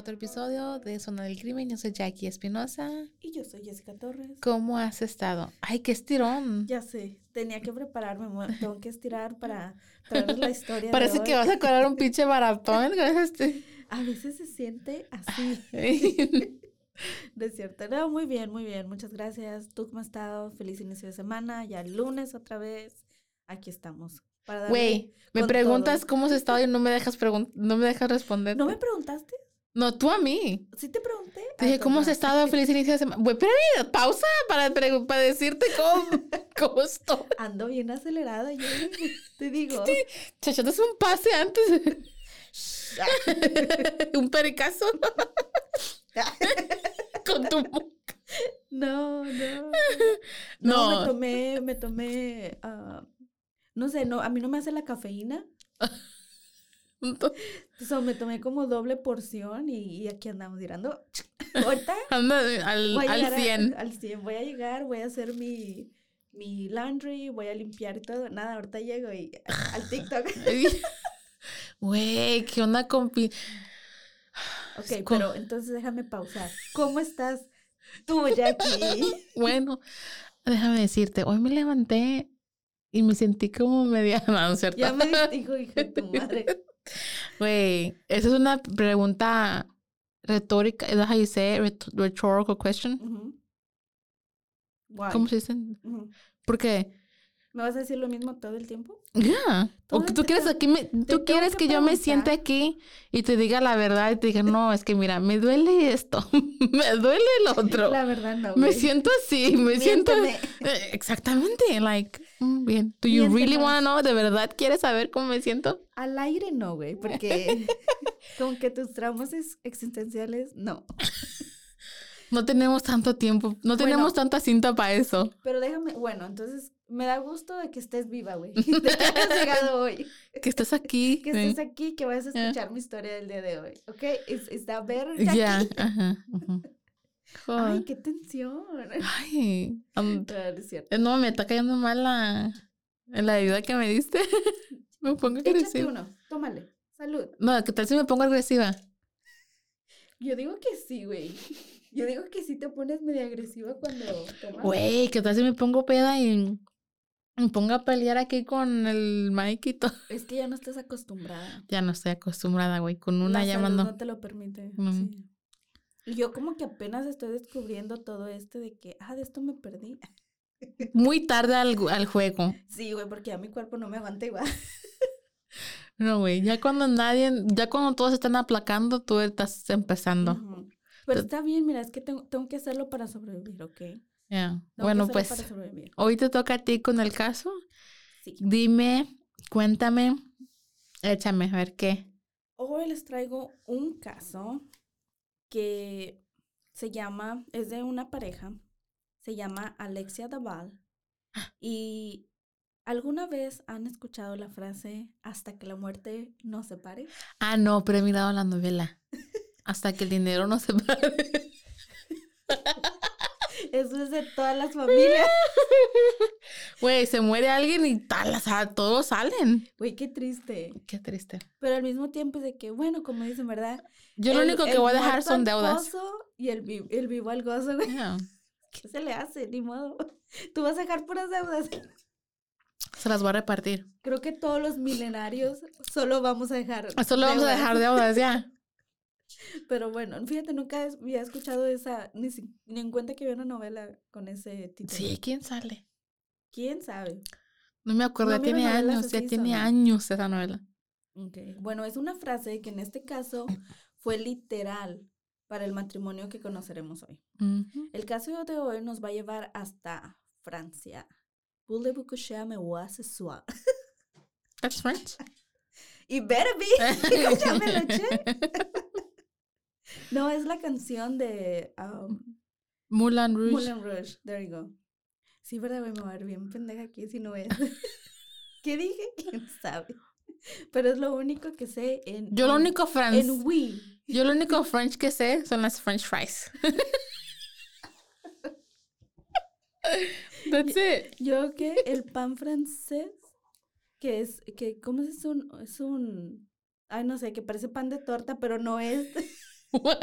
Otro episodio de Zona del Crimen. Yo soy Jackie Espinosa. Y yo soy Jessica Torres. ¿Cómo has estado? ¡Ay, qué estirón! Ya sé, tenía que prepararme, me tengo que estirar para traer la historia. de Parece hoy. que vas a correr un pinche maratón con este. A veces se siente así. De cierto. No, muy bien, muy bien. Muchas gracias. ¿Tú cómo has estado? Feliz inicio de semana. Ya lunes otra vez. Aquí estamos. Güey, me preguntas todo. cómo has estado y no me dejas no me dejas responder. ¿No me preguntaste? No, tú a mí. ¿Sí te pregunté? Te dije, Ah, ¿cómo has estado? Feliz inicio de semana. Güey, espérame, pausa para, para decirte cómo, cómo estoy. Ando bien acelerada yo. Te digo. Chachotas un pase antes. un pericazo. Con tu boca. No, no. No, No. me tomé, me tomé, ah, no sé, no, a mí no me hace la cafeína. So, me tomé como doble porción y, y aquí andamos tirando. Ahorita Anda al, al llegar a- 100. al 100. Voy a llegar, voy a hacer mi, mi laundry, voy a limpiar y todo. Nada, ahorita llego y al TikTok. Güey, ¿qué onda con Ok, pero entonces déjame pausar. ¿Cómo estás tú, Jackie? Bueno, déjame decirte, hoy me levanté y me sentí como media... No, cierto. Ya me dijo, hijo de tu madre. Güey, esa es una pregunta retórica. ¿Es how you say it? Rhet- Rhetorical question. Ujú. Why? ¿Cómo se dice? Ujú. Porque, ¿Me vas a decir lo mismo todo el tiempo? ya. O Todo que tú quieres aquí, me- tú quieres que que yo me siente aquí y te diga la verdad y te diga, no, es que mira, me duele esto, me duele el otro. La verdad no. Me siento así, me siento... Miénteme. Eh, Exactamente, like, mm, bien. Do you really want to know? ¿De verdad quieres saber cómo me siento? Al aire no, güey, porque como que tus traumas ex- existenciales, no. No tenemos tanto tiempo, no tenemos Bueno. tanta cinta para eso. Pero déjame, bueno, entonces me da gusto de que estés viva, güey. De que hayas llegado hoy. Que estás aquí. Que estés aquí, que vayas a Ya. escuchar mi historia del día de hoy. ¿Ok? ¿Is, is that better, Ya, Jackie? ajá. ujú. Ay, Joder. qué tensión. Ay, Ah, no no, me está cayendo mal la, la ayuda que me diste. me pongo agresiva. uno, tómale. Salud. No, ¿qué tal si me pongo agresiva? Yo digo que sí, güey. Yo digo que sí te pones medio agresiva cuando tomas. Güey, ¿qué tal si me pongo peda y me pongo a pelear aquí con el Mike y todo? Es que ya no estás acostumbrada. Ya no estoy acostumbrada, güey, con una La llamando. no te lo permite. Mm. sí. Y yo como que apenas estoy descubriendo todo esto de que, ah, de esto me perdí. Muy tarde al, al juego. Sí, güey, porque ya mi cuerpo no me aguanta igual. No, güey, ya cuando nadie, ya cuando todos están aplacando, tú estás empezando. Pero está bien, mira, es que tengo, tengo que hacerlo para sobrevivir, ¿ok? Bueno, pues hoy te toca a ti con el caso. Sí. Dime, cuéntame, échame, a ver qué. Hoy les traigo un caso que se llama, es de una pareja, se llama Alexia Daval. Y ¿alguna vez han escuchado la frase hasta que la muerte nos separe? Ah, no, pero he mirado la novela. Hasta que el dinero no se pare. Eso es de todas las familias. Güey, se muere alguien y tal, o sea, todos salen. Güey, qué triste. Qué triste. Pero al mismo tiempo es de que, bueno, como dicen, ¿verdad? Yo lo único que voy a dejar son deudas. Y el, el vivo al gozo, güey. Ya. ¿Qué se le hace? Ni modo. Tú vas a dejar puras deudas. Se las voy a repartir. Creo que todos los milenarios solo vamos a dejar. Solo vamos a dejar deudas ya. Pero bueno, fíjate, nunca había escuchado esa, ni, ni en cuenta que había una novela con ese título. Sí, ¿quién sale? ¿Quién sabe? No me acuerdo, ya tiene años, ya tiene años esa novela. Okay. Bueno, es una frase que en este caso fue literal para el matrimonio que conoceremos hoy. El caso de hoy nos va a llevar hasta Francia. That's French. Y better be. no, es la canción de um, Moulin Rouge. Moulin Rouge, there you go. Sí, verdad, voy a ver bien pendeja aquí si no es. ¿Qué dije? ¿Quién sabe? Pero es lo único que sé en. Yo lo único francés. En oui. Yo lo único French que sé son las French fries. That's it. Yo que el pan francés, que es, que, ¿cómo es un, es un, ay, no sé, que parece pan de torta, pero no es. What?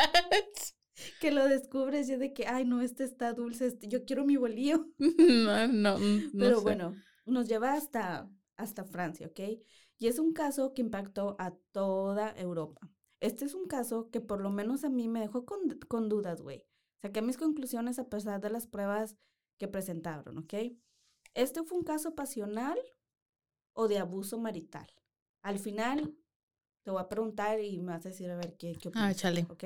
que lo descubres y de que, ay, no, este está dulce, este, yo quiero mi bolillo. no, no, no Pero bueno, nos lleva hasta, hasta Francia, ¿ok? Y es un caso que impactó a toda Europa. Este es un caso que por lo menos a mí me dejó con, con dudas, güey. Saqué mis conclusiones a pesar de las pruebas que presentaron, ¿ok? ¿Este fue un caso pasional o de abuso marital? Al final te voy a preguntar y me vas a decir a ver qué, qué Ah, chale. ¿ok?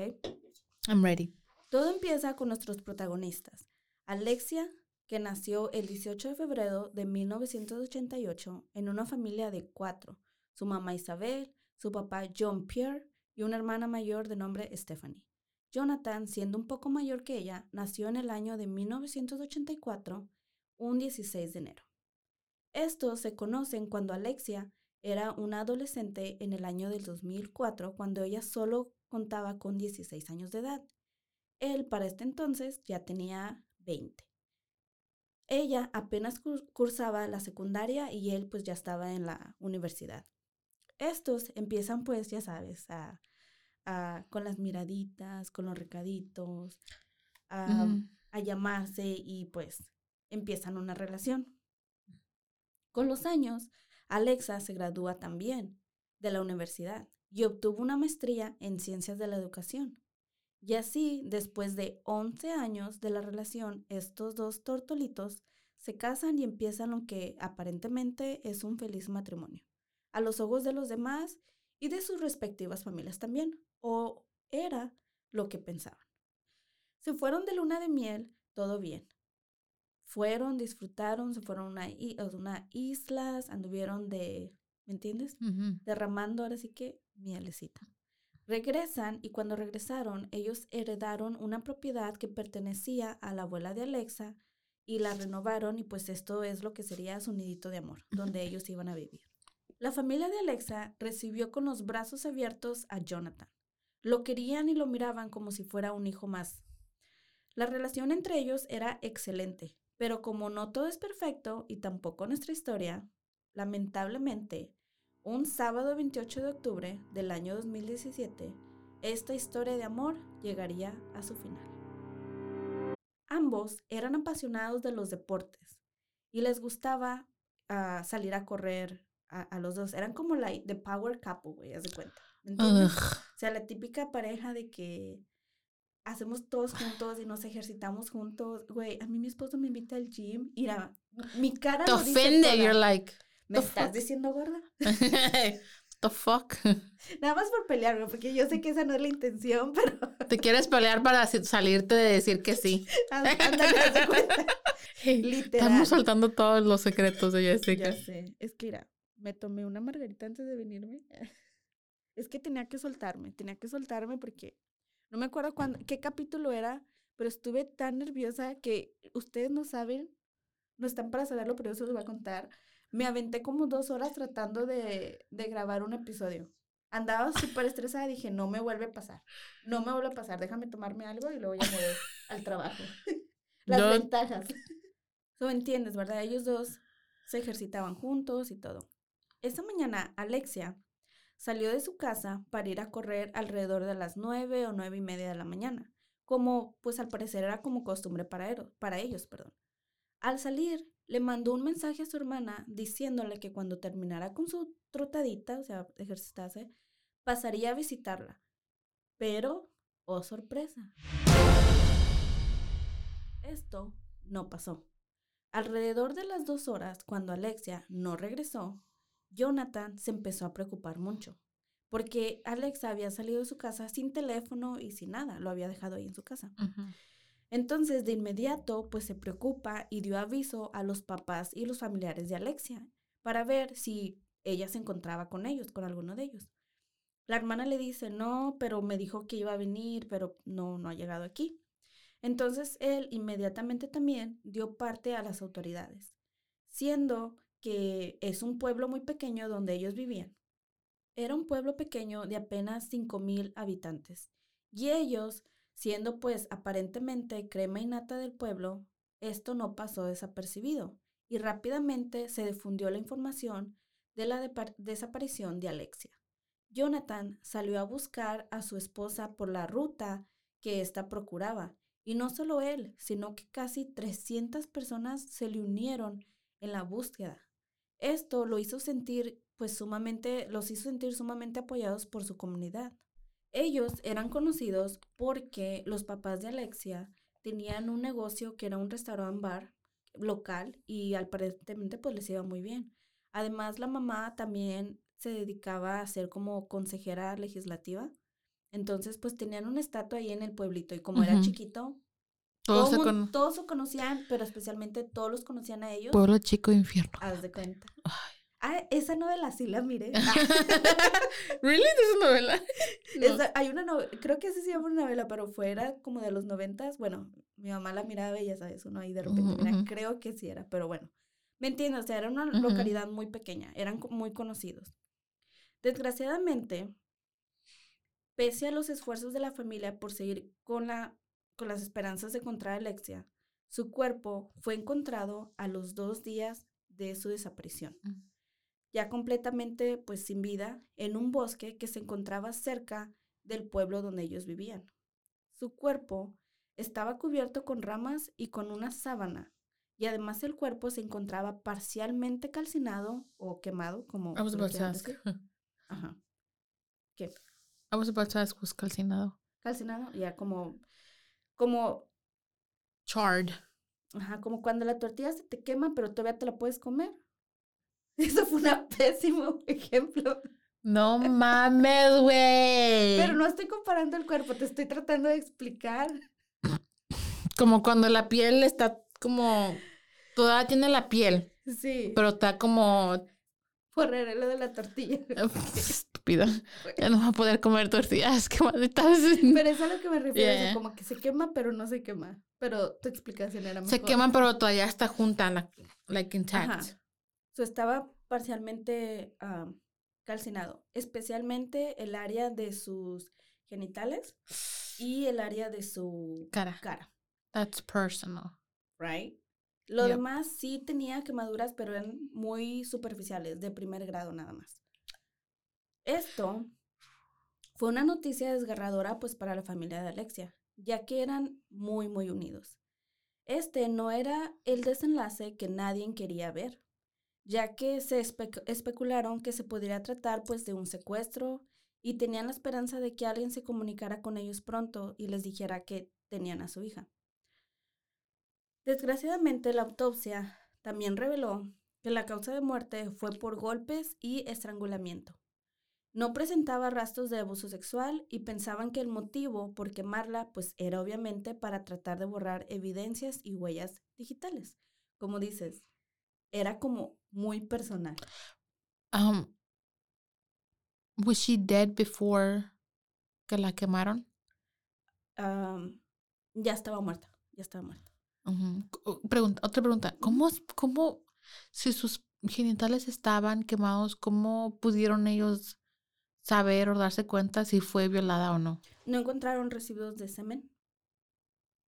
I'm ready. Todo empieza con nuestros protagonistas. Alexia, que nació el 18 de febrero de 1988 en una familia de cuatro. Su mamá Isabel, su papá John Pierre y una hermana mayor de nombre Stephanie. Jonathan, siendo un poco mayor que ella, nació en el año de 1984, un 16 de enero. Estos se conocen cuando Alexia era una adolescente en el año del 2004, cuando ella solo contaba con 16 años de edad. Él para este entonces ya tenía 20. Ella apenas cursaba la secundaria y él pues ya estaba en la universidad. Estos empiezan pues, ya sabes, a con las miraditas, con los recaditos, a, a llamarse y pues empiezan una relación. Con los años, Alexa se gradúa también de la universidad y obtuvo una maestría en ciencias de la educación. Y así, después de 11 años de la relación, estos dos tortolitos se casan y empiezan lo que aparentemente es un feliz matrimonio, a los ojos de los demás y de sus respectivas familias también o era lo que pensaban. Se fueron de luna de miel, todo bien. Fueron, disfrutaron, se fueron a una, islas, anduvieron de, ¿me entiendes? Derramando ahora sí que mielecita. Regresan y cuando regresaron, ellos heredaron una propiedad que pertenecía a la abuela de Alexa y la renovaron y pues esto es lo que sería su nidito de amor, donde ellos iban a vivir. La familia de Alexa recibió con los brazos abiertos a Jonathan. Lo querían y lo miraban como si fuera un hijo más. La relación entre ellos era excelente, pero como no todo es perfecto y tampoco nuestra historia, lamentablemente, un sábado 28 de octubre del año 2017, esta historia de amor llegaría a su final. Ambos eran apasionados de los deportes y les gustaba ah, salir a correr a, los dos. Eran como la the power couple, güey, haz de cuenta. O sea, la típica pareja de que hacemos todos juntos y nos ejercitamos juntos. Güey, a mí mi esposo me invita al gym y la, mi cara Te ofende, you're like... ¿Me estás diciendo gorda? The fuck? Nada más por pelear, porque yo sé que esa no es la intención, pero... Te quieres pelear para salirte de decir que sí. Ándale, cuenta. Literal. Estamos soltando todos los secretos de Jessica. Ya sé. Es que, mira, me tomé una margarita antes de venirme. Es que tenía que soltarme, tenía que soltarme porque no me acuerdo cuándo, qué capítulo era, pero estuve tan nerviosa que ustedes no saben, no están para saberlo, pero yo se los voy a contar. Me aventé como dos horas tratando de, de grabar un episodio. Andaba súper estresada, dije, no me vuelve a pasar, no me vuelve a pasar, déjame tomarme algo y luego ya me voy al trabajo. Las ventajas. Tú entiendes, ¿verdad? Ellos dos se ejercitaban juntos y todo. Esa mañana, Alexia Salió de su casa para ir a correr alrededor de las nueve o nueve y media de la mañana, como pues al parecer era como costumbre para, para ellos. Perdón. Al salir, le mandó un mensaje a su hermana diciéndole que cuando terminara con su trotadita, o sea, ejercitase, pasaría a visitarla. Pero, oh sorpresa, esto no pasó. Alrededor de las dos horas, cuando Alexia no regresó, Jonathan se empezó a preocupar mucho, porque Alexa había salido de su casa sin teléfono y sin nada, lo había dejado ahí en su casa. Entonces, de inmediato, pues se preocupa y dio aviso a los papás y los familiares de Alexia para ver si ella se encontraba con ellos, con alguno de ellos. La hermana le dice, no, pero me dijo que iba a venir, pero no, no ha llegado aquí. Entonces él inmediatamente también dio parte a las autoridades, siendo que es un pueblo muy pequeño donde ellos vivían. Era un pueblo pequeño de apenas 5.000 habitantes. Y ellos, siendo pues aparentemente crema y nata del pueblo, esto no pasó desapercibido y rápidamente se difundió la información de la desaparición de Alexia. Jonathan salió a buscar a su esposa por la ruta que ésta procuraba y no solo él, sino que casi 300 personas se le unieron en la búsqueda. Esto lo hizo sentir, pues sumamente, los hizo sentir sumamente apoyados por su comunidad. Ellos eran conocidos porque los papás de Alexia tenían un negocio que era un restaurant bar local y aparentemente pues les iba muy bien. Además, la mamá también se dedicaba a ser como consejera legislativa entonces, pues tenían una estatua ahí en el pueblito y como era chiquito, todos, se todos se conocían, pero especialmente todos los conocían a ellos. Pueblo chico infierno. Haz de cuenta. Ah, esa novela sí la miré. ¿Really? ¿Es una novela? hay una novela, creo que sí se llama una novela, pero fuera como de los noventas. Bueno, mi mamá la miraba y ya sabes, uno ahí de repente, creo que sí era, pero bueno. ¿Me entiendes? O sea, era una localidad muy pequeña, eran muy conocidos. Desgraciadamente, Pese a los esfuerzos de la familia por seguir con, la, con las esperanzas de encontrar a Alexia, su cuerpo fue encontrado a los dos días de su desaparición, ya completamente pues sin vida, en un bosque que se encontraba cerca del pueblo donde ellos vivían. Su cuerpo estaba cubierto con ramas y con una sábana, y además el cuerpo se encontraba parcialmente calcinado o quemado, como... Vamos a Ajá. ¿Qué? Vamos a pasar después calcinado. Calcinado, ya como, como... Charred. Ajá, como cuando la tortilla se te quema, pero todavía te la puedes comer. Eso fue un pésimo ejemplo. No mames, güey. Pero no estoy comparando el cuerpo, te estoy tratando de explicar. Como cuando la piel está como... Todavía tiene la piel. Sí. Pero está como por lo de la tortilla. Estúpida. Ya no va a poder comer tortillas, qué maldita. Pero es a lo que me refiero, como que se quema, pero no se quema. Pero tu explicación era mejor. Se queman, pero todavía está junta, like intact. Ajá. estaba parcialmente calcinado, especialmente el área de sus genitales y el área de su cara. cara. That's personal. Right? Lo demás sí tenía quemaduras, pero eran muy superficiales, de primer grado nada más. Esto fue una noticia desgarradora pues para la familia de Alexia, ya que eran muy, muy unidos. Este no era el desenlace que nadie quería ver, ya que se especularon que se podría tratar pues de un secuestro y tenían la esperanza de que alguien se comunicara con ellos pronto y les dijera que tenían a su hija. Desgraciadamente, la autopsia también reveló que la causa de muerte fue por golpes y estrangulamiento. No presentaba rastros de abuso sexual y pensaban que el motivo por quemarla pues era obviamente para tratar de borrar evidencias y huellas digitales. Como dices, era como muy personal. Um, was she dead before que la quemaron? Um, ya estaba muerta, ya estaba muerta. Pregunta, otra pregunta. ¿Cómo, ¿Cómo, si sus genitales estaban quemados, cómo pudieron ellos saber o darse cuenta si fue violada o no? No encontraron residuos de semen.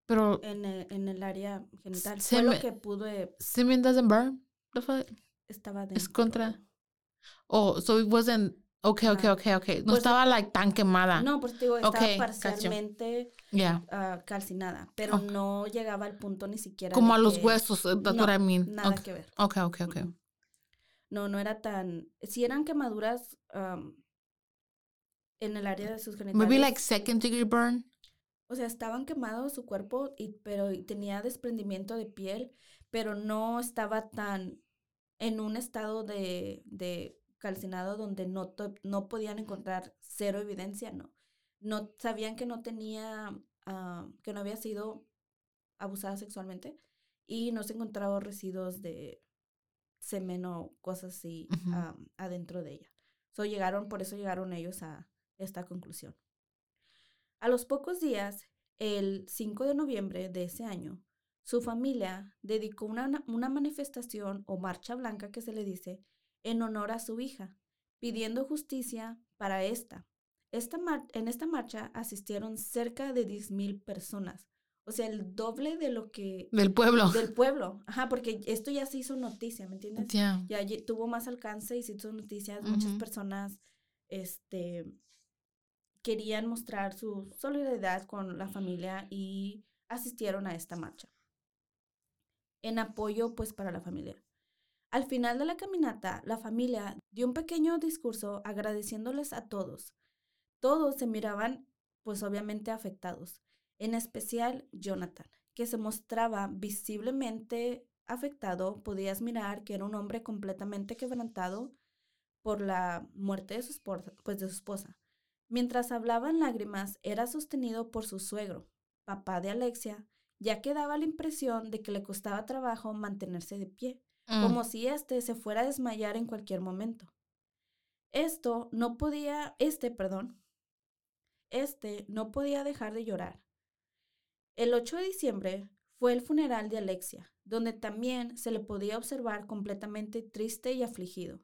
Pero. En el, en el área genital. Fue lo que pudo. Semen doesn't burn. Estaba dentro. Es contra. Oh, so it wasn't. Ok, ok, ok, ok. No Pues, estaba like tan quemada. No, pues digo, estaba parcialmente Yeah. ah, calcinada, pero no llegaba al punto ni siquiera. Como a los que- huesos, eh, that's No, what I mean. Nada que ver. ok, ok. ok. Mm. No, no era tan. Sí eran quemaduras am, en el área de sus genitales. Maybe like second degree burn. O sea, estaban quemados su cuerpo, y, pero y tenía desprendimiento de piel, pero no estaba tan en un estado de, de calcinado donde no, no podían encontrar cero evidencia, ¿no? No sabían que no tenía, ah, que no había sido abusada sexualmente y no se encontraron residuos de semen o cosas así adentro de ella. So, llegaron, por eso llegaron ellos a esta conclusión. A los pocos días, el 5 de noviembre de ese año, su familia dedicó una, na- una manifestación o marcha blanca que se le dice en honor a su hija, pidiendo justicia para esta. esta en esta marcha asistieron cerca de 10.000 personas, o sea, el doble de lo que Del pueblo. del pueblo. Ajá, porque esto ya se hizo noticia, ¿me entiendes? Yeah. ya tuvo más alcance y se hizo noticias, muchas personas este, querían mostrar su solidaridad con la familia y asistieron a esta marcha en apoyo pues para la familia. Al final de la caminata, la familia dio un pequeño discurso agradeciéndoles a todos. Todos se miraban pues obviamente afectados, en especial Jonathan, que se mostraba visiblemente afectado, podías mirar que era un hombre completamente quebrantado por la muerte de su esposa, pues. Mientras hablaba en lágrimas, era sostenido por su suegro, papá de Alexia, ya que daba la impresión de que le costaba trabajo mantenerse de pie, Mm. como si éste se fuera a desmayar en cualquier momento. Esto no podía, este, perdón, este no podía dejar de llorar. El 8 de diciembre fue el funeral de Alexia, donde también se le podía observar completamente triste y afligido.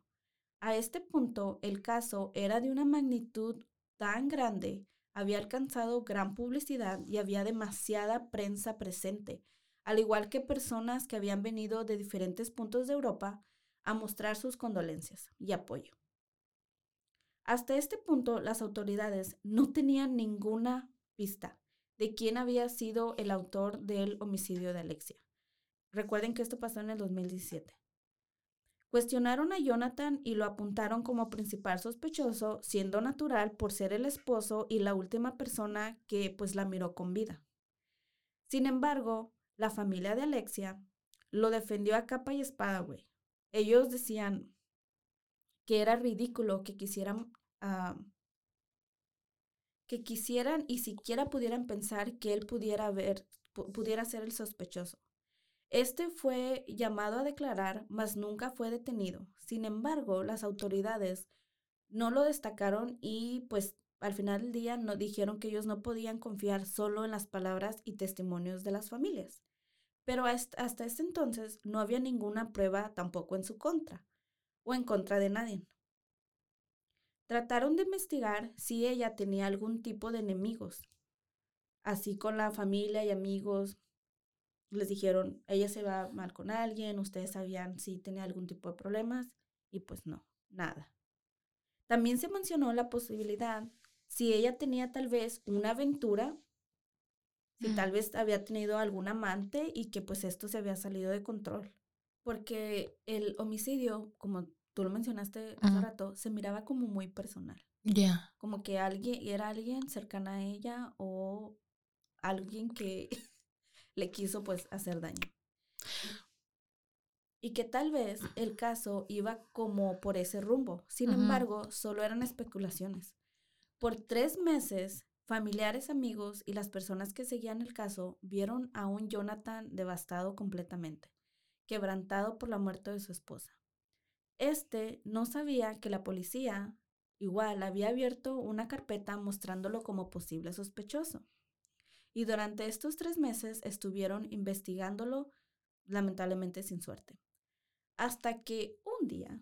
A este punto, el caso era de una magnitud tan grande, había alcanzado gran publicidad y había demasiada prensa presente, al igual que personas que habían venido de diferentes puntos de Europa a mostrar sus condolencias y apoyo. Hasta este punto, las autoridades no tenían ninguna pista de quién había sido el autor del homicidio de Alexia. Recuerden que esto pasó en el 2017. Cuestionaron a Jonathan y lo apuntaron como principal sospechoso, siendo natural por ser el esposo y la última persona que pues la miró con vida. Sin embargo, la familia de Alexia lo defendió a capa y espada, güey. Ellos decían que era ridículo que quisieran ah, que quisieran y siquiera pudieran pensar que él pudiera pu- pudiera ser el sospechoso. Este fue llamado a declarar, mas nunca fue detenido. Sin embargo, las autoridades no lo destacaron y pues al final del día no dijeron que ellos no podían confiar solo en las palabras y testimonios de las familias. Pero hasta, ese entonces no había ninguna prueba tampoco en su contra o en contra de nadie. Trataron de investigar si ella tenía algún tipo de enemigos. Así con la familia y amigos les dijeron, ella se va mal con alguien, ustedes sabían si tenía algún tipo de problemas y pues no, nada. También se mencionó la posibilidad si ella tenía tal vez una aventura, si tal vez había tenido algún amante y que pues esto se había salido de control. Porque el homicidio, como tú lo mencionaste hace rato, se miraba como muy personal. Yeah. Como que alguien era alguien cercana a ella o alguien que le quiso pues hacer daño. Y que tal vez el caso iba como por ese rumbo. Sin embargo, solo eran especulaciones. Por tres meses, familiares, amigos y las personas que seguían el caso vieron a un Jonathan devastado completamente, quebrantado por la muerte de su esposa. Este no sabía que la policía igual había abierto una carpeta mostrándolo como posible sospechoso. Y durante estos tres meses estuvieron investigándolo, lamentablemente sin suerte. Hasta que un día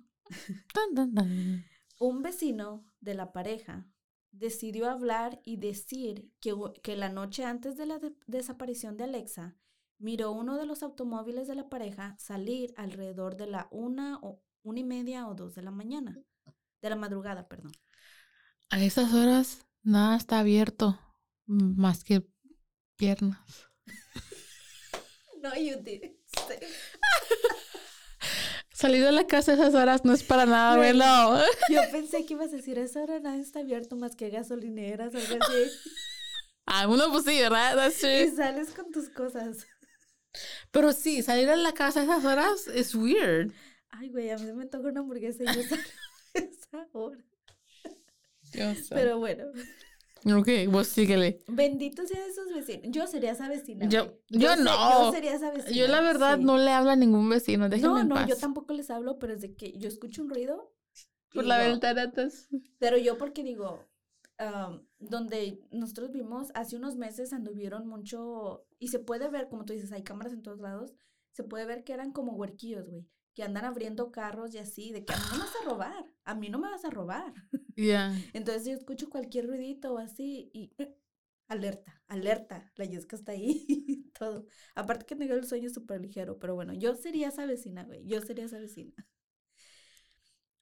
un vecino de la pareja decidió hablar y decir que, que la noche antes de la de- desaparición de Alexa, miró uno de los automóviles de la pareja salir alrededor de la una o una y media o dos de la mañana, de la madrugada, perdón. A esas horas nada está abierto más que piernas. No, you did. Salir de la casa a esas horas no es para nada Güey. bueno. Yo pensé que ibas a decir, a esa hora nada está abierto más que gasolineras, algo así. Ah, uno pues sí, ¿verdad? That's Y sales con tus cosas. Pero sí, salir de la casa a esas horas es weird. Ay, güey, a mí me toca una hamburguesa y yo salgo a esa hora. Yo. Pero bueno, Ok, vos síguele. bendito sea esos vecinos. Yo sería esa vecina. Yo- yo sé- no. Yo sería esa vecina. Yo la verdad sí. no le hablo a ningún vecino, déjenme No, en no, paz. yo tampoco les hablo, pero es de que yo escucho un ruido. Por la digo- ventana estás- Pero yo porque digo, am, donde nosotros vimos, hace unos meses anduvieron mucho, y se puede ver, como tú dices, hay cámaras en todos lados, se puede ver que eran como huerquillos, güey, que andan abriendo carros y así, de que no vas a robar, a mí no me vas a robar. Ya. Entonces yo escucho cualquier ruidito o así y eh, alerta, alerta, la Yesca está ahí y todo. Aparte que tengo el sueño súper ligero, pero bueno, yo sería esa vecina, güey, yo sería esa vecina.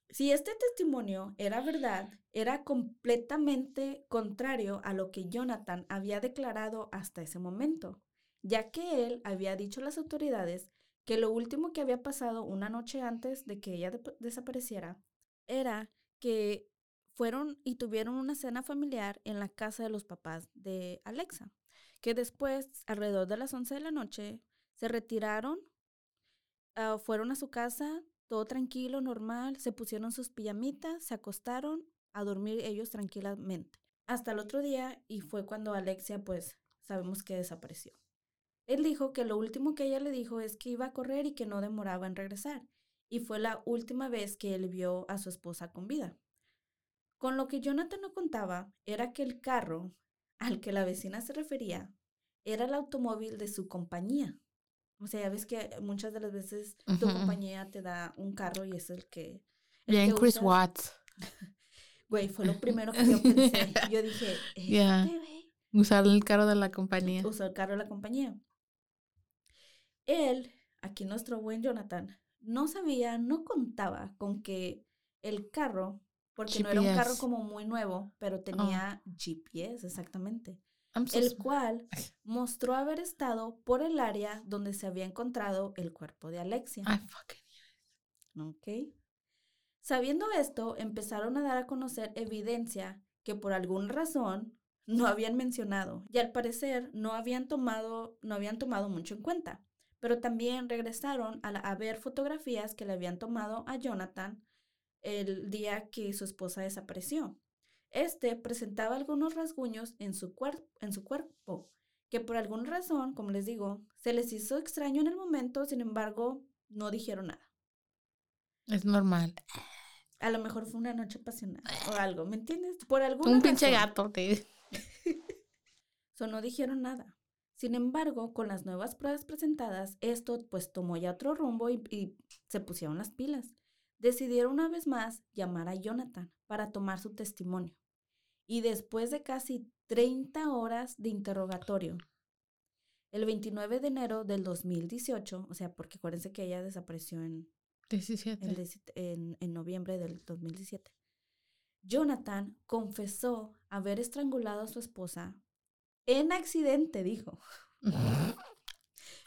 Si este testimonio era verdad, era completamente contrario a lo que Jonathan había declarado hasta ese momento, ya que él había dicho a las autoridades que lo último que había pasado una noche antes de que ella desapareciera era que fueron y tuvieron una cena familiar en la casa de los papás de Alexa, que después, alrededor de las 11 de la noche, se retiraron, ah, fueron a su casa, todo tranquilo, normal, se pusieron sus pijamitas, se acostaron a dormir ellos tranquilamente. Hasta el otro día y fue cuando Alexia, pues, sabemos que desapareció. Él dijo que lo último que ella le dijo es que iba a correr y que no demoraba en regresar, y fue la última vez que él vio a su esposa con vida. Con lo que Jonathan no contaba era que el carro al que la vecina se refería era el automóvil de su compañía. O sea, ya ves que muchas de las veces tu compañía te da un carro y es el que... el Bien, que Chris. Watts. Güey, fue lo primero que yo pensé. Yo dije, güey, Usar el carro de la compañía. usó el carro de la compañía. Él, aquí nuestro buen Jonathan, no sabía, no contaba con que el carro, porque no era un carro como muy nuevo, pero tenía GPS, exactamente, so el cual mostró haber estado por el área donde se había encontrado el cuerpo de Alexia. I fucking. Ok. Sabiendo esto, empezaron a dar a conocer evidencia que por alguna razón no habían mencionado y al parecer no habían tomado, no habían tomado mucho en cuenta. Pero también regresaron a, la- a ver fotografías que le habían tomado a Jonathan el día que su esposa desapareció. Este presentaba algunos rasguños en su, en su cuerpo, que por alguna razón, como les digo, se les hizo extraño en el momento, sin embargo, no dijeron nada. Es normal. A lo mejor fue una noche apasionada o algo, ¿me entiendes? Por alguna Un pinche gato. te- So, no dijeron nada. Sin embargo, con las nuevas pruebas presentadas, esto pues tomó ya otro rumbo y, y se pusieron las pilas. Decidieron una vez más llamar a Jonathan para tomar su testimonio. Y después de casi 30 horas de interrogatorio, el 29 de enero del 2018, o sea, porque acuérdense que ella desapareció en, 17. el deci- en, en noviembre del 2017. Jonathan confesó haber estrangulado a su esposa en accidente, dijo,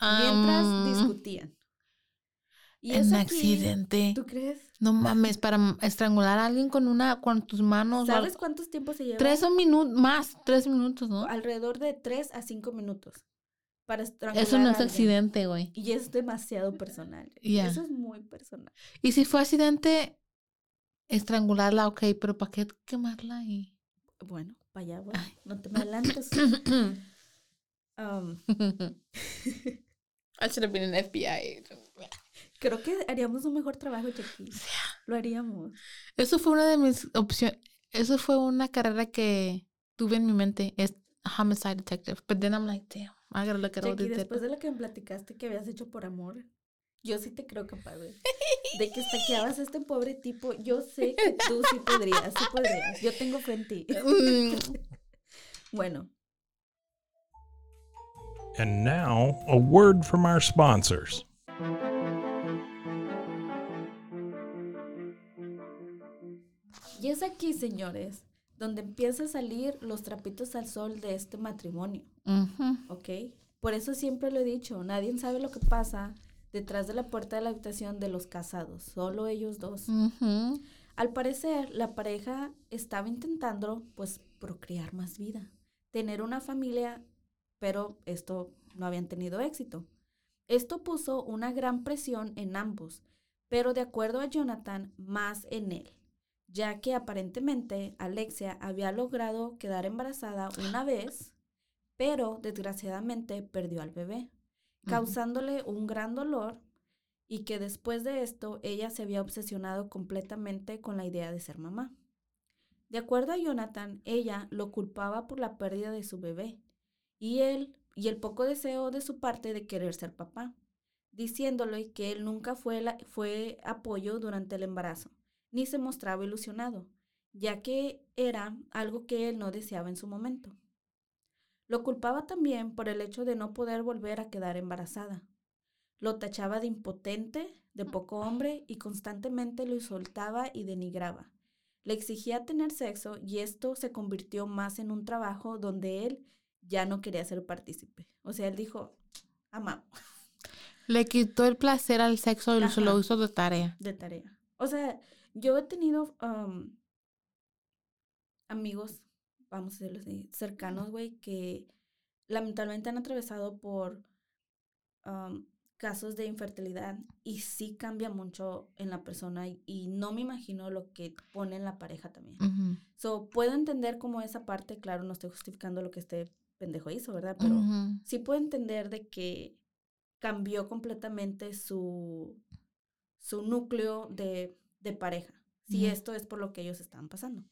mientras discutían. Y En accidente. ¿Tú crees? No mames, para estrangular a alguien con una, con tus manos. ¿Sabes cuántos tiempos se lleva? Tres minutos, más, tres minutos, ¿no? Alrededor de 3 a 5 minutos para estrangular Eso no es accidente, güey. Y es demasiado personal. Eso es muy personal. Y si fue accidente, estrangularla, ok, pero ¿para qué quemarla ahí? Bueno, para allá. Ay. No te me adelantes. Um, I should have been an FBI. creo que haríamos un mejor trabajo, Jackie. Lo haríamos. Eso fue una de mis opciones. Eso fue una carrera que tuve en mi mente. Es homicide detective. But then I'm like, damn, I gotta look at all Jackie, these después de lo que me platicaste que habías hecho por amor, yo sí te creo capaz, güey. De que estaqueabas a este pobre tipo, yo sé que tú sí podrías, sí podrías. Yo tengo fe en ti. Mm, Bueno, And now, a word from our sponsors. y es aquí, señores, donde empieza a salir los trapitos al sol de este matrimonio, Ujú. ¿ok? Por eso siempre lo he dicho, nadie sabe lo que pasa detrás de la puerta de la habitación de los casados, solo ellos dos. Al parecer, la pareja estaba intentando, pues, procrear más vida, tener una familia, pero esto no habían tenido éxito. Esto puso una gran presión en ambos, pero de acuerdo a Jonathan, más en él, ya que aparentemente Alexia había logrado quedar embarazada una vez, pero desgraciadamente perdió al bebé. Causándole un gran dolor y que después de esto ella se había obsesionado completamente con la idea de ser mamá. De acuerdo a Jonathan, ella lo culpaba por la pérdida de su bebé y él y el poco deseo de su parte de querer ser papá, diciéndole que él nunca fue, fue apoyo durante el embarazo, ni se mostraba ilusionado, ya que era algo que él no deseaba en su momento. Lo culpaba también por el hecho de no poder volver a quedar embarazada. Lo tachaba de impotente, de poco hombre y constantemente lo insultaba y denigraba. Le exigía tener sexo y esto se convirtió más en un trabajo donde él ya no quería ser partícipe. O sea, él dijo, ama, Le quitó el placer al sexo y se lo hizo de tarea. de tarea. O sea, yo he tenido am, amigos, vamos a decirlo así, cercanos, güey, que lamentablemente han atravesado por am, casos de infertilidad y sí cambia mucho en la persona y, y no me imagino lo que pone en la pareja también. Ujú. So, puedo entender como esa parte, claro, no estoy justificando lo que este pendejo hizo, ¿verdad? Pero sí puedo entender de que cambió completamente su, su núcleo de, de pareja, si esto es por lo que ellos estaban pasando.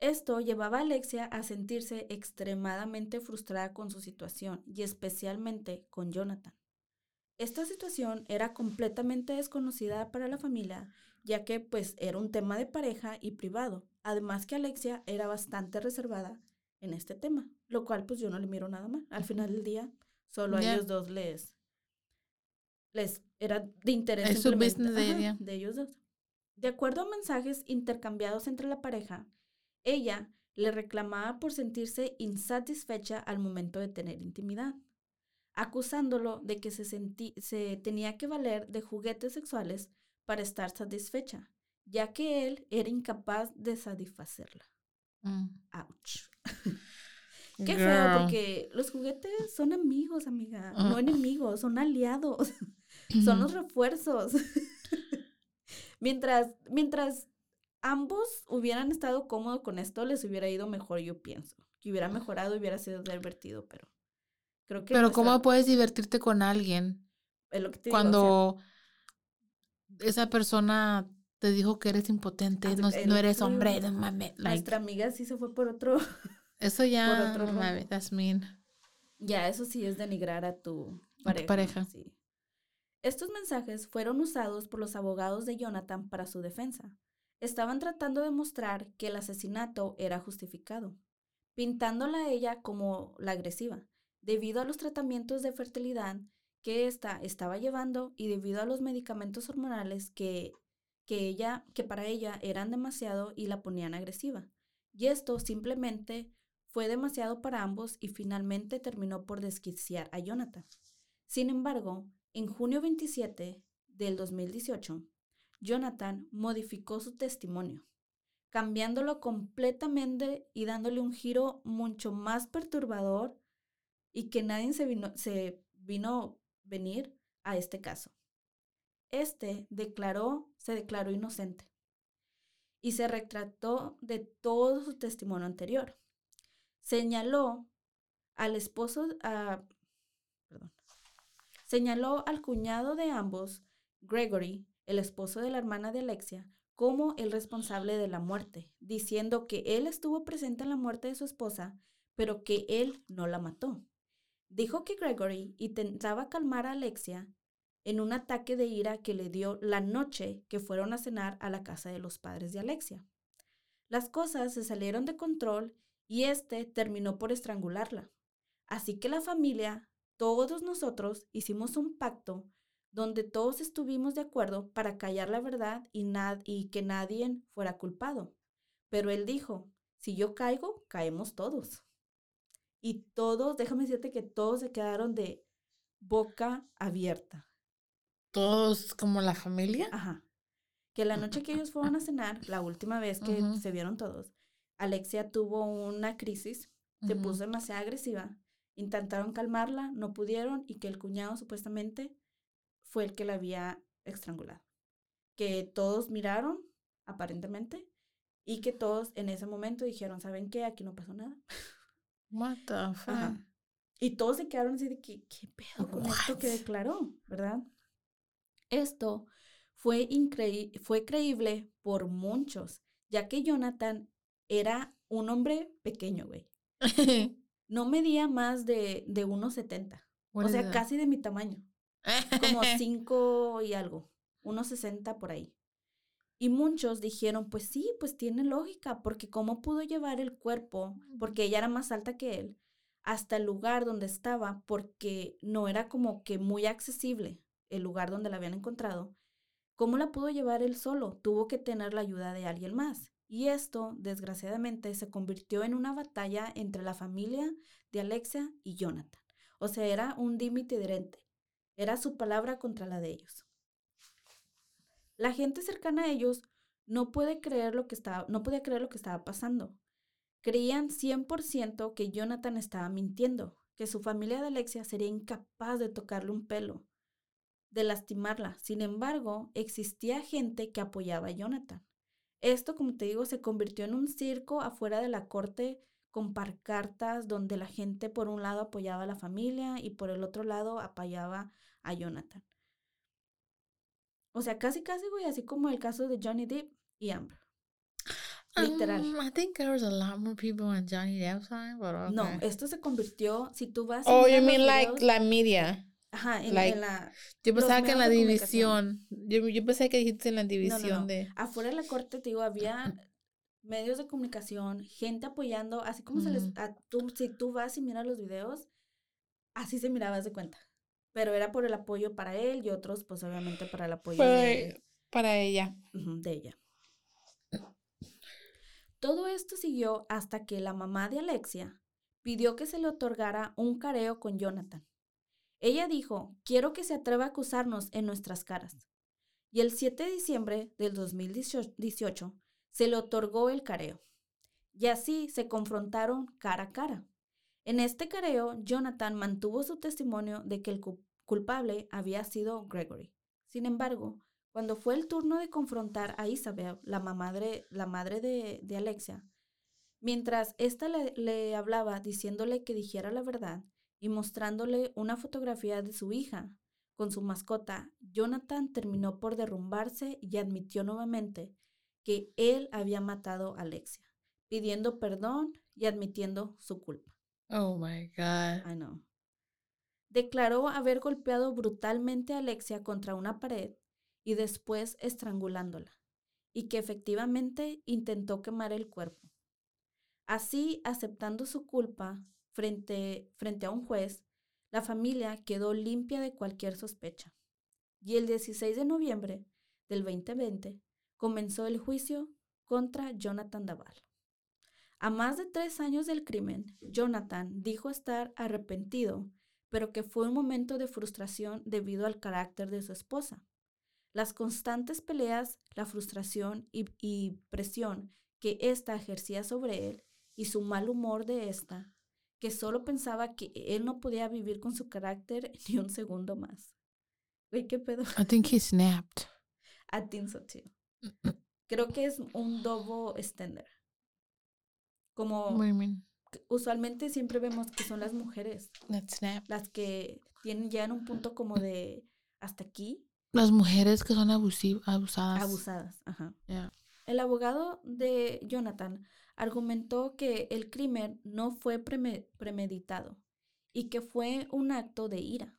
Esto llevaba a Alexia a sentirse extremadamente frustrada con su situación y especialmente con Jonathan. Esta situación era completamente desconocida para la familia, ya que pues era un tema de pareja y privado. Además que Alexia era bastante reservada en este tema, lo cual pues yo no le miro nada mal. Al final del día, solo a ellos dos les, les era de interés. Es su business ajá, de ellos dos. De acuerdo a mensajes intercambiados entre la pareja, ella le reclamaba por sentirse insatisfecha al momento de tener intimidad, acusándolo de que se, sentí- se tenía que valer de juguetes sexuales para estar satisfecha, ya que él era incapaz de satisfacerla. Mm. Ouch. Qué feo, porque los juguetes son amigos, amiga, Ah. no enemigos, son aliados, son los refuerzos. mientras, mientras ambos hubieran estado cómodos con esto, les hubiera ido mejor, yo pienso. Que hubiera mejorado, hubiera sido divertido, pero creo que Pero ¿cómo puedes divertirte con alguien es lo que te digo, o sea, cuando esa persona te dijo que eres impotente, no, no eres hombre, no mames. like, nuestra amiga sí se fue por otro. eso ya, otro rumbo. mames, that's mean. Ya, eso sí es denigrar a tu A tu pareja. pareja. sí. Estos mensajes fueron usados por los abogados de Jonathan para su defensa. Estaban tratando de mostrar que el asesinato era justificado, pintándola a ella como la agresiva, debido a los tratamientos de fertilidad que ésta estaba llevando y debido a los medicamentos hormonales que, que, ella, que para ella eran demasiado y la ponían agresiva. Y esto simplemente fue demasiado para ambos y finalmente terminó por desquiciar a Jonathan. Sin embargo, en junio 27 del 2018, Jonathan modificó su testimonio, cambiándolo completamente y dándole un giro mucho más perturbador y que nadie se vino, se vino venir a este caso. Este declaró, se declaró inocente y se retrató de todo su testimonio anterior. Señaló al esposo, a- perdón, señaló al cuñado de ambos, Gregory, el esposo de la hermana de Alexia, como el responsable de la muerte, diciendo que él estuvo presente en la muerte de su esposa, pero que él no la mató. Dijo que Gregory intentaba calmar a Alexia en un ataque de ira que le dio la noche que fueron a cenar a la casa de los padres de Alexia. Las cosas se salieron de control y este terminó por estrangularla. Así que la familia, todos nosotros, hicimos un pacto donde todos estuvimos de acuerdo para callar la verdad y, nad- y que nadie fuera culpado. Pero él dijo, si yo caigo, caemos todos. Y todos, déjame decirte que todos se quedaron de boca abierta. Todos como la familia. Ajá. Que la noche que ellos fueron a cenar, la última vez que Ujú. se vieron todos, Alexia tuvo una crisis, se puso demasiado agresiva. Intentaron calmarla, no pudieron y que el cuñado supuestamente fue el que la había estrangulado. Que todos miraron, aparentemente, y que todos en ese momento dijeron, ¿saben qué? Aquí no pasó nada. What the fuck? Ajá. Y todos se quedaron así de que, ¿qué pedo con esto que What? declaró? ¿Verdad? Esto fue, increí- fue creíble por muchos, ya que Jonathan era un hombre pequeño, güey. No medía más de, de 1,70. What O sea, casi de mi tamaño. Como 5 y algo. 1,60 por ahí. Y muchos dijeron, pues sí, pues tiene lógica, porque cómo pudo llevar el cuerpo, porque ella era más alta que él, hasta el lugar donde estaba, porque no era como que muy accesible el lugar donde la habían encontrado. ¿Cómo la pudo llevar él solo? Tuvo que tener la ayuda de alguien más. Y esto, desgraciadamente, se convirtió en una batalla entre la familia de Alexia y Jonathan. O sea, era un límite diferente. Era su palabra contra la de ellos. La gente cercana a ellos no puede creer lo que estaba, no podía creer lo que estaba pasando. Creían 100% que Jonathan estaba mintiendo, que su familia de Alexia sería incapaz de tocarle un pelo, de lastimarla. Sin embargo, existía gente que apoyaba a Jonathan. Esto, como te digo, se convirtió en un circo afuera de la corte con parcartas donde la gente por un lado apoyaba a la familia y por el otro lado apoyaba a Jonathan. O sea, casi, casi, güey, así como el caso de Johnny Depp y Amber. Literal. Um, I think there was a lot more people on Johnny Depp's side, but okay. No, esto se convirtió, si tú vas... Oh, you mean like la media? Ajá, en, like- en la... Yo pensaba que en la división. Yo, yo pensé que dijiste en la No, división no, no. de. Afuera de la corte, te digo, había medios de comunicación, gente apoyando, así como se les... A- tú, si tú vas y miras los videos, así se miraba de cuenta. Pero era por el apoyo para él y otros, pues obviamente para el apoyo de, para ella. de ella. Todo esto siguió hasta que la mamá de Alexia pidió que se le otorgara un careo con Jonathan. Ella dijo, quiero que se atreva a acusarnos en nuestras caras. Y el 7 de diciembre del 2018 se le otorgó el careo. Y así se confrontaron cara a cara. En este careo, Jonathan mantuvo su testimonio de que el cu- culpable había sido Gregory. Sin embargo, cuando fue el turno de confrontar a Isabel, la, la madre de, de Alexia, mientras ésta le, le hablaba diciéndole que dijera la verdad y mostrándole una fotografía de su hija con su mascota, Jonathan terminó por derrumbarse y admitió nuevamente que él había matado a Alexia, pidiendo perdón y admitiendo su culpa. Oh my God. I know. Declaró haber golpeado brutalmente a Alexia contra una pared y después estrangulándola, y que efectivamente intentó quemar el cuerpo. Así, aceptando su culpa frente, frente a un juez, la familia quedó limpia de cualquier sospecha. Y el 16 de noviembre del 2020 comenzó el juicio contra Jonathan Daval. A más de tres años del crimen, Jonathan dijo estar arrepentido, pero que fue un momento de frustración debido al carácter de su esposa. Las constantes peleas, la frustración y, y presión que ésta ejercía sobre él y su mal humor de ésta, que solo pensaba que él no podía vivir con su carácter ni un segundo más. Güey, ¿qué pedo? I think he snapped. I think so too. Creo que es un double extender. Como usualmente siempre vemos que son las mujeres las que tienen ya en un punto como de hasta aquí Las mujeres que son abusiv- abusadas. abusadas. Ajá. Yeah. El abogado de Jonathan argumentó que el crimen no fue preme- premeditado y que fue un acto de ira.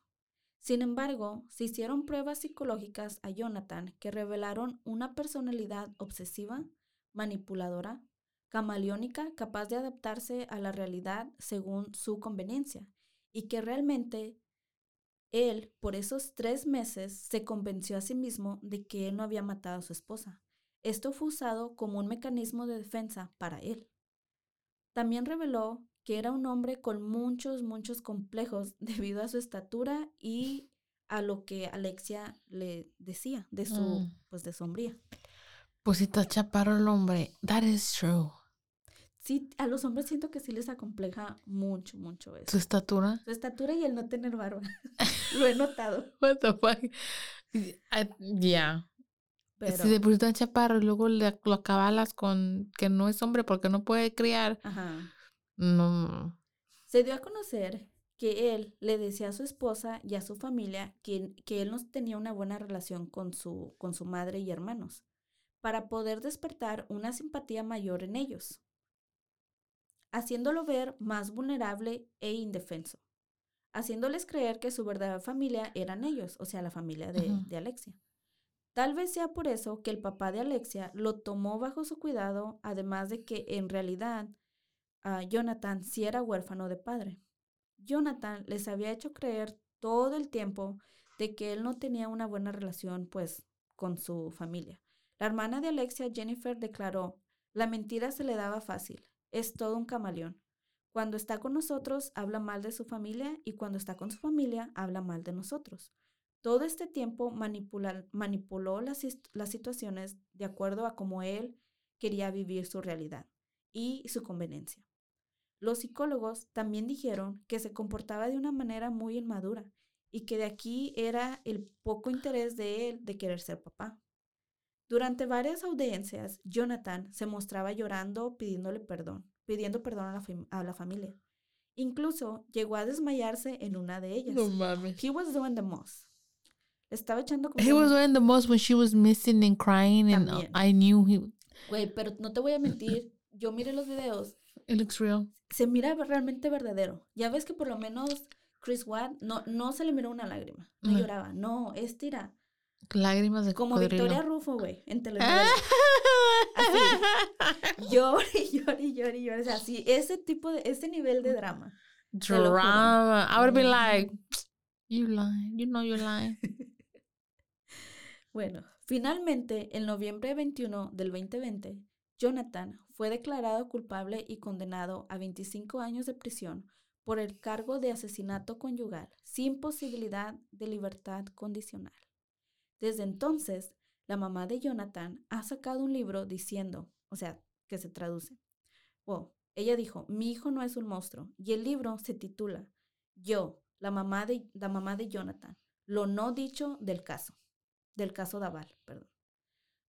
Sin embargo, se hicieron pruebas psicológicas a Jonathan que revelaron una personalidad obsesiva, manipuladora, camaleónica, capaz de adaptarse a la realidad según su conveniencia, y que realmente él, por esos tres meses, se convenció a sí mismo de que él no había matado a su esposa. Esto fue usado como un mecanismo de defensa para él. También reveló que era un hombre con muchos, muchos complejos debido a su estatura y a lo que Alexia le decía de su, Mm. pues de sombría. Pues si está chaparro el hombre. That is true. Sí, a los hombres siento que sí les acompleja mucho, mucho eso. Su estatura. Su estatura y el no tener barba. lo he notado. What the fuck? I- Yeah. Pero, Si de por sí está chaparro y luego le, lo acabalas con que no es hombre porque no puede criar. ajá. No. Se dio a conocer que él le decía a su esposa y a su familia que, que él no tenía una buena relación con su, con su madre y hermanos, para poder despertar una simpatía mayor en ellos, haciéndolo ver más vulnerable e indefenso, haciéndoles creer que su verdadera familia eran ellos, o sea, la familia de, de Alexia. Tal vez sea por eso que el papá de Alexia lo tomó bajo su cuidado, además de que en realidad a Jonathan sí era huérfano de padre. Jonathan les había hecho creer todo el tiempo de que él no tenía una buena relación, pues, con su familia. La hermana de Alexia, Jennifer, declaró, la mentira se le daba fácil, es todo un camaleón. Cuando está con nosotros, habla mal de su familia y cuando está con su familia, habla mal de nosotros. Todo este tiempo manipuló las, las situaciones de acuerdo a cómo él quería vivir su realidad y su conveniencia. Los psicólogos también dijeron que se comportaba de una manera muy inmadura y que de aquí era el poco interés de él de querer ser papá. Durante varias audiencias, Jonathan se mostraba llorando, pidiéndole perdón, pidiendo perdón a la, fam- a la familia. Incluso llegó a desmayarse en una de ellas. No mames. He was doing the most. Estaba echando como He was doing the most when she was missing and crying, and uh. I knew he. Güey, pero no te voy a mentir, yo miré los videos It looks real. se mira realmente verdadero. Ya ves que por lo menos Chris Watt no, no se le miró una lágrima, no No. lloraba, no, es tira. Lágrimas de Como cocodrilo. Victoria Rufo, güey, en telenovela. Llore, y llore, llore, y llore. O sea, sí, ese tipo de, ese nivel de drama. Drama. I would be like, you lying. You know you're lying. Bueno, finalmente, el noviembre 21 del 2020, Jonathan fue declarado culpable y condenado a 25 años de prisión por el cargo de asesinato conyugal sin posibilidad de libertad condicional. Desde entonces, la mamá de Jonathan ha sacado un libro diciendo, o sea, que se traduce. Wow, ella dijo, mi hijo no es un monstruo, y el libro se titula Yo, la mamá de, la mamá de Jonathan, lo no dicho del caso del caso Daval, perdón,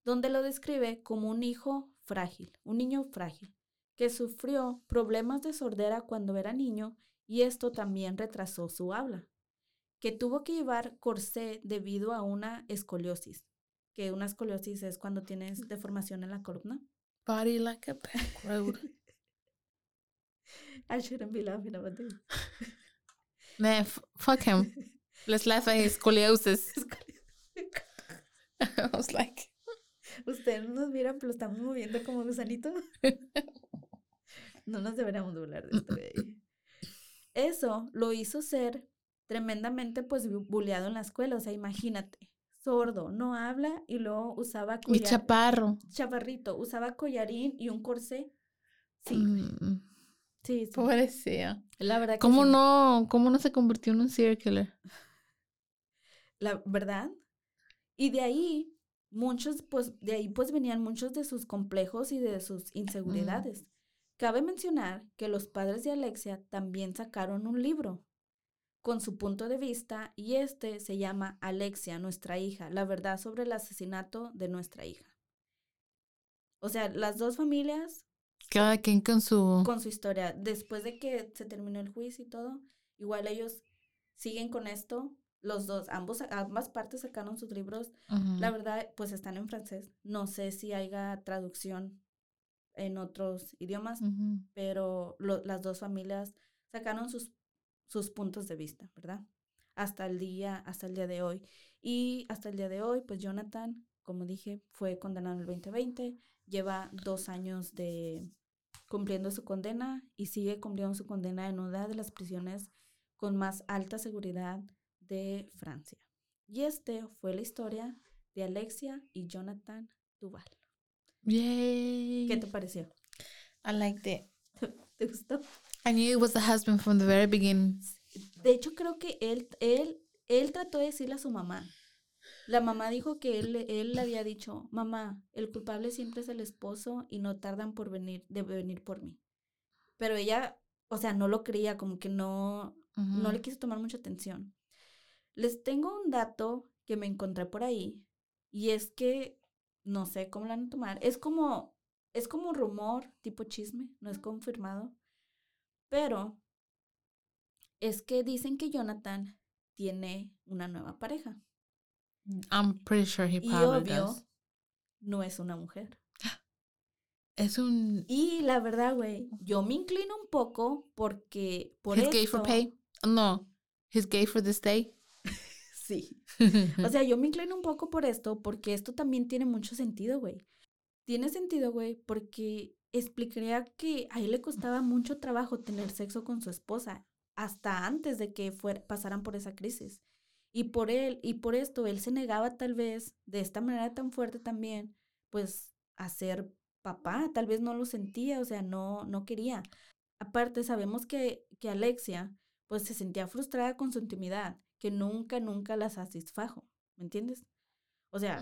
donde lo describe como un hijo frágil, un niño frágil, que sufrió problemas de sordera cuando era niño y esto también retrasó su habla, que tuvo que llevar corsé debido a una escoliosis, que una escoliosis es cuando tienes deformación en la columna. Body like a back road. I shouldn't be laughing about this. Man, f- fuck him. Let's laugh at his scoliosis. I was like, Ustedes no nos miran, pero estamos moviendo como gusanito. No nos deberíamos burlar de esto. güey. Eso lo hizo ser tremendamente pues bu- bulleado en la escuela. O sea, imagínate, sordo, no habla y luego usaba mi collar, chaparro. chaparrito, usaba collarín y un corsé. Sí, Mm, sí, sí. pobrecía. La verdad que ¿Cómo sí. no, ¿Cómo no se convirtió en un serial killer? La verdad. Y de ahí, muchos, pues, de ahí pues venían muchos de sus complejos y de sus inseguridades. Cabe mencionar que los padres de Alexia también sacaron un libro con su punto de vista y este se llama Alexia, nuestra hija, la verdad sobre el asesinato de nuestra hija. O sea, las dos familias Cada quien con su. con su historia. Después de que se terminó el juicio y todo, igual ellos siguen con esto. Los dos, ambos, ambas partes sacaron sus libros. La verdad, pues están en francés. No sé si haya traducción en otros idiomas, pero lo- las dos familias sacaron sus, sus puntos de vista, ¿verdad? Hasta el día, hasta el día de hoy. Y hasta el día de hoy, pues Jonathan, como dije, fue condenado en el 2020, lleva dos años de cumpliendo su condena y sigue cumpliendo su condena en una de las prisiones con más alta seguridad de Francia. Y este fue la historia de Alexia y Jonathan Duval. Yay. ¿Qué te pareció? I liked it. ¿Te gustó? I knew it was the husband from the very beginning. De hecho, creo que él, él, él trató de decirle a su mamá. La mamá dijo que él, él le había dicho, mamá, el culpable siempre es el esposo y no tardan por venir, de venir por mí. Pero ella, o sea, no lo creía, como que no, no Ujú. le quiso tomar mucha atención. Les tengo un dato que me encontré por ahí y es que no sé cómo lo van a tomar. Es como es como un rumor tipo chisme, no es confirmado, pero es que dicen que Jonathan tiene una nueva pareja I'm pretty sure he y probably obvio does. no es una mujer. Es un Y la verdad, güey, yo me inclino un poco porque por he's gay for esto- pay. No, he's gay for this day. Sí. O sea, yo me inclino un poco por esto, porque esto también tiene mucho sentido, güey. Tiene sentido, güey, porque explicaría que a él le costaba mucho trabajo tener sexo con su esposa, hasta antes de que fuera, pasaran por esa crisis. Y por él, y por esto, él se negaba tal vez, de esta manera tan fuerte también, pues, a ser papá. Tal vez no lo sentía, o sea, no, no quería. Aparte, sabemos que, que Alexia, pues, se sentía frustrada con su intimidad, que nunca, nunca la satisfajo. ¿Me entiendes? O sea,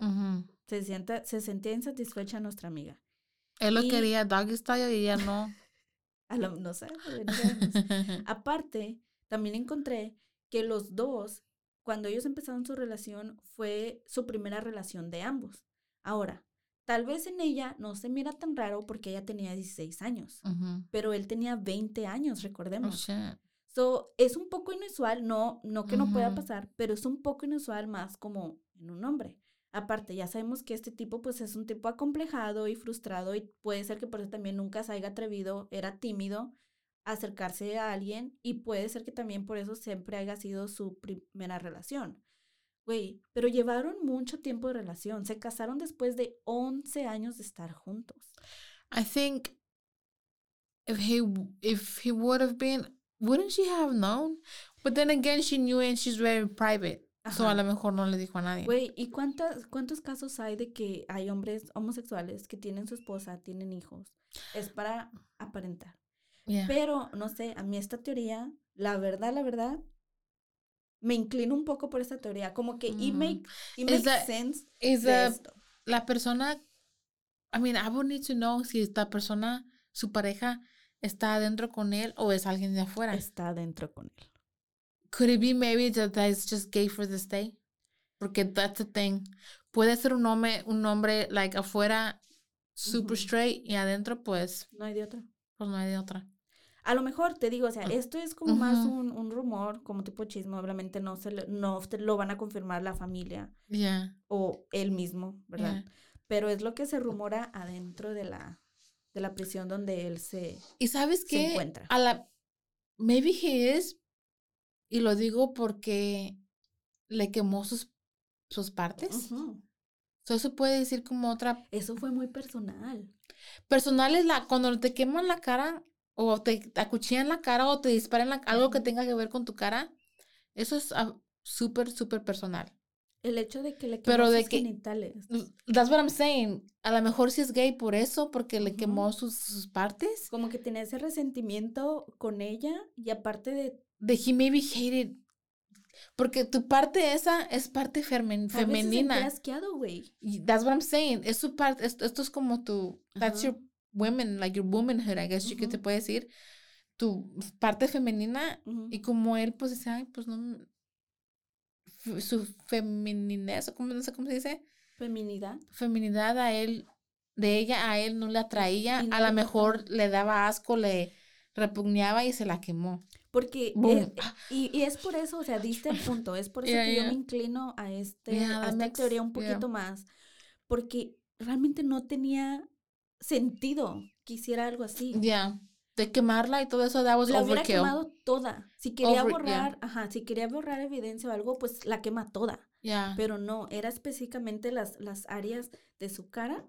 se, sienta, se sentía insatisfecha nuestra amiga. Él lo Y- quería doggy style y ella no. A lo, no sé. Aparte, también encontré que los dos, cuando ellos empezaron su relación, fue su primera relación de ambos. Ahora, tal vez en ella no se mira tan raro porque ella tenía 16 años, pero él tenía 20 años, Oh, recordemos. shit. So, es un poco inusual, no, no que no pueda pasar, pero es un poco inusual más como en un hombre. Aparte, ya sabemos que este tipo pues es un tipo acomplejado y frustrado y puede ser que por eso también nunca se haya atrevido, era tímido a acercarse a alguien y puede ser que también por eso siempre haya sido su primera relación. Güey, pero llevaron mucho tiempo de relación, se casaron después de 11 años de estar juntos. I think if he if he would have been, wouldn't she have known? But then again, she knew and she's very private. So a Ajá. lo mejor no le dijo a nadie. Güey, ¿y cuántas, cuántos casos hay de que hay hombres homosexuales que tienen su esposa, tienen hijos? Es para aparentar. Yeah. Pero, no sé, a mí esta teoría, la verdad, la verdad, me inclino un poco por esta teoría. Como que it Mm. make, it makes that- sense Is de esto. la persona I mean, I would need to know si esta persona, su pareja, está adentro con él o es alguien de afuera. Está dentro con él. Could it be maybe that just gay for this day? Porque that's the thing. Puede ser un hombre, un hombre like afuera super straight y adentro pues, No hay de otra. pues no hay de otra. A lo mejor, te digo, o sea, esto es como más un, un rumor, como tipo chisme. Obviamente no, se le- no te lo van a confirmar la familia Yeah. o él mismo, ¿verdad? yeah. Pero es lo que se rumora adentro de la, de la prisión donde él se... Y sabes qué? encuentra. A la maybe he is y lo digo porque le quemó sus sus partes. Ujú. So, eso puede decir como otra Eso fue muy personal. personal es la cuando te queman la cara o te, acuchillan la cara o te disparan la, algo que tenga que ver con tu cara. Eso es ah, súper súper personal. El hecho de que le Pero quemó de sus que- genitales. That's what I'm saying. A lo mejor sí es gay por eso, porque le Ujú. quemó sus, sus partes. Como que tenía ese resentimiento con ella y aparte de... De he maybe hated. Porque tu parte esa es parte femen- femenina. asqueado, güey. That's what I'm saying. Es su parte. Esto, esto es como tu. That's Ajá. your women, like your womanhood, I guess you que te puede decir. Tu parte femenina. Y como él, pues dice, ay, pues no. Su femininez, ¿cómo, no sé cómo se dice? Feminidad. Feminidad a él, de ella a él no le atraía. no a lo mejor le daba asco, le repugnaba y se la quemó. Porque... Y, y es por eso, o sea, diste el punto. Es por eso Yeah, que yo me inclino a, este, Yeah, a esta makes- teoría un poquito más. Porque realmente no tenía sentido que hiciera algo así. Ya. De quemarla y todo eso, was la hubiera quemado toda. Si quería Over- yeah. borrar, ajá, si quería borrar evidencia o algo, pues la quema toda. Ya. Pero no, era específicamente las, las áreas de su cara.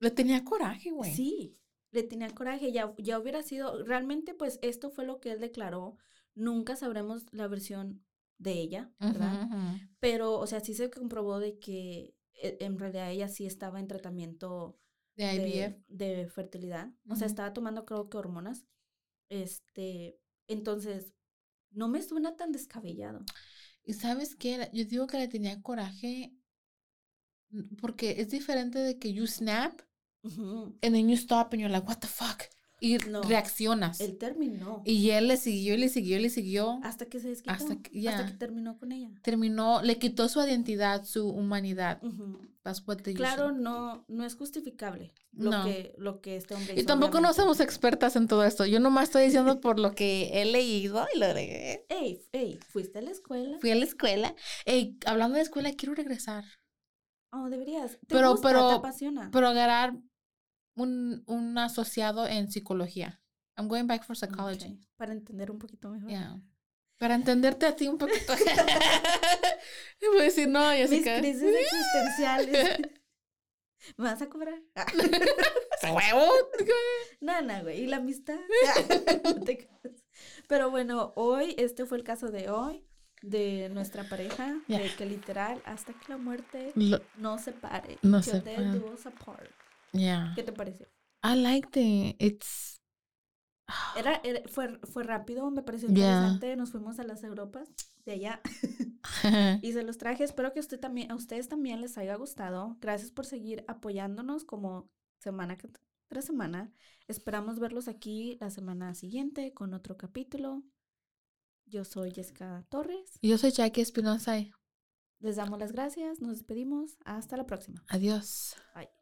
Le tenía coraje, güey. Sí, le tenía coraje. Ya, ya hubiera sido, realmente, pues esto fue lo que él declaró. Nunca sabremos la versión de ella, ¿verdad? Pero, o sea, sí se comprobó de que eh, en realidad ella sí estaba en tratamiento De IVF. de fertilidad. O sea, estaba tomando creo que hormonas. Este, entonces, no me suena tan descabellado. ¿Y sabes qué? Yo digo que le tenía coraje mm, porque es diferente de que you snap and then you stop and you're like, what the fuck? Y No. reaccionas. Él terminó. Y él le siguió y le siguió y le siguió. hasta que se desquitó. hasta que- Hasta ya. que terminó con ella. Terminó, le quitó su identidad, su humanidad. That's what they Claro, no, no es justificable lo, No. que, lo que este hombre Y hizo, tampoco no somos expertas en todo esto. Yo nomás estoy diciendo por lo que he leído y lo agregué. Ey, ey, ¿fuiste a la escuela? Fui a la escuela. Ey, hablando de escuela, quiero regresar. Oh, deberías. ¿Te Pero- gusta? pero- ¿Te apasiona? Pero agarrar un, un asociado en psicología. I'm going back for psychology. Ok, Para entender un poquito mejor. Yeah. Para entenderte a ti un poquito. y voy a decir, no, Mis Jessica. crisis existenciales. ¿Me vas a cobrar? ¡A huevo! No, no, güey. ¿Y la amistad? No creas. Pero bueno, hoy, este fue el caso de hoy, de nuestra pareja, Ya. de que literal, hasta que la muerte Lo- nos separe. Death separe. apart. Yeah. ¿Qué te pareció? I liked it. It's. Era, era- fue, fue rápido, me pareció interesante. Nos fuimos a las Europas de allá y se los traje. Espero que usted también, a ustedes también les haya gustado. Gracias por seguir apoyándonos como semana tras semana. Esperamos verlos aquí la semana siguiente con otro capítulo. Yo soy Jessica Torres. Yo soy Jackie Espinosa. Les damos las gracias. Nos despedimos. Hasta la próxima. Adiós. Bye.